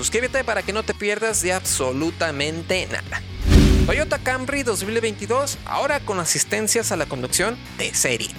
Suscríbete para que no te pierdas de absolutamente nada. Toyota Camry 2022, ahora con asistencias a la conducción de serie.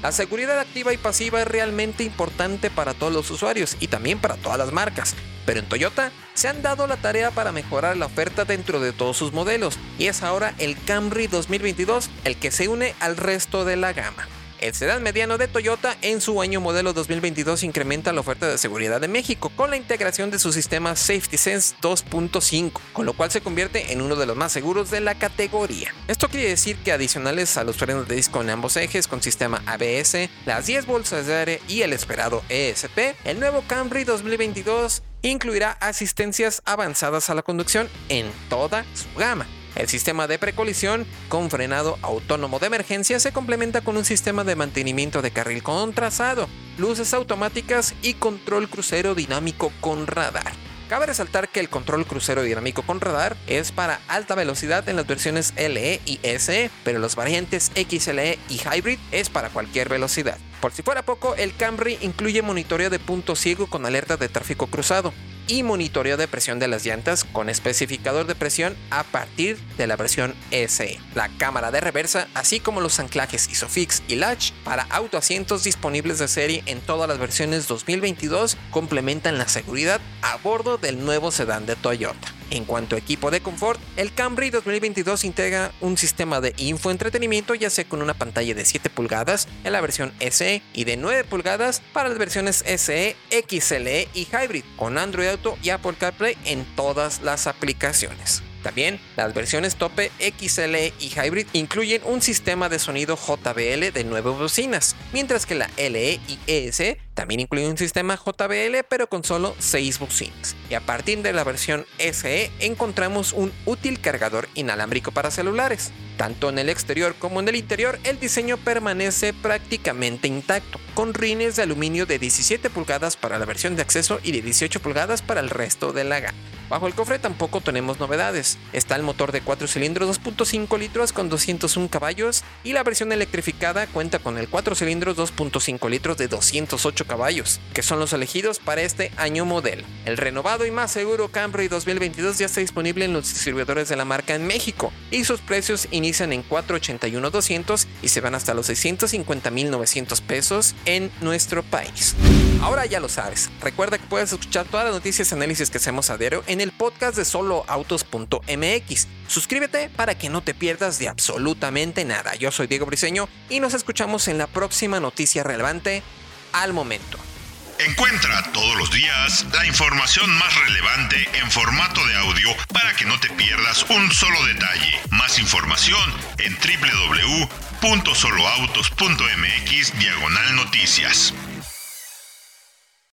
La seguridad activa y pasiva es realmente importante para todos los usuarios y también para todas las marcas, pero en Toyota se han dado la tarea para mejorar la oferta dentro de todos sus modelos y es ahora el Camry 2022 el que se une al resto de la gama. El sedán mediano de Toyota en su año modelo 2022 incrementa la oferta de seguridad en México con la integración de su sistema Safety Sense 2.5, con lo cual se convierte en uno de los más seguros de la categoría. Esto quiere decir que adicionales a los frenos de disco en ambos ejes con sistema ABS, las 10 bolsas de aire y el esperado ESP, el nuevo Camry 2022 incluirá asistencias avanzadas a la conducción en toda su gama el sistema de precolisión con frenado autónomo de emergencia se complementa con un sistema de mantenimiento de carril con trazado, luces automáticas y control crucero dinámico con radar. Cabe resaltar que el control crucero dinámico con radar es para alta velocidad en las versiones LE y SE, pero los variantes XLE y Hybrid es para cualquier velocidad. Por si fuera poco, el Camry incluye monitoreo de punto ciego con alerta de tráfico cruzado, y monitoreo de presión de las llantas con especificador de presión a partir de la versión SE. La cámara de reversa, así como los anclajes ISOFIX y Latch para autoasientos disponibles de serie en todas las versiones 2022 complementan la seguridad a bordo del nuevo sedán de Toyota. En cuanto a equipo de confort, el Camry 2022 integra un sistema de infoentretenimiento ya sea con una pantalla de 7 pulgadas en la versión SE y de 9 pulgadas para las versiones SE, XLE y Hybrid, con Android Auto y Apple CarPlay en todas las aplicaciones. También las versiones tope XLE y Hybrid incluyen un sistema de sonido JBL de 9 bocinas, mientras que la LE y ES también incluye un sistema JBL pero con solo 6 bocinas. Y a partir de la versión SE encontramos un útil cargador inalámbrico para celulares. Tanto en el exterior como en el interior el diseño permanece prácticamente intacto, con rines de aluminio de 17 pulgadas para la versión de acceso y de 18 pulgadas para el resto de la gama. Bajo el cofre tampoco tenemos novedades. Está el motor de 4 cilindros 2.5 litros con 201 caballos y la versión electrificada cuenta con el 4 cilindros 2.5 litros de 208 caballos, que son los elegidos para este año modelo. El renovado y más seguro Camry 2022 ya está disponible en los distribuidores de la marca en México y sus precios inician en 481.200 y se van hasta los 650.900 pesos en nuestro país. Ahora ya lo sabes. Recuerda que puedes escuchar todas las noticias y análisis que hacemos a diario en el podcast de soloautos.mx. Suscríbete para que no te pierdas de absolutamente nada. Yo soy Diego Briseño y nos escuchamos en la próxima noticia relevante al momento. Encuentra todos los días la información más relevante en formato de audio para que no te pierdas un solo detalle. Más información en www.soloautos.mx diagonal noticias.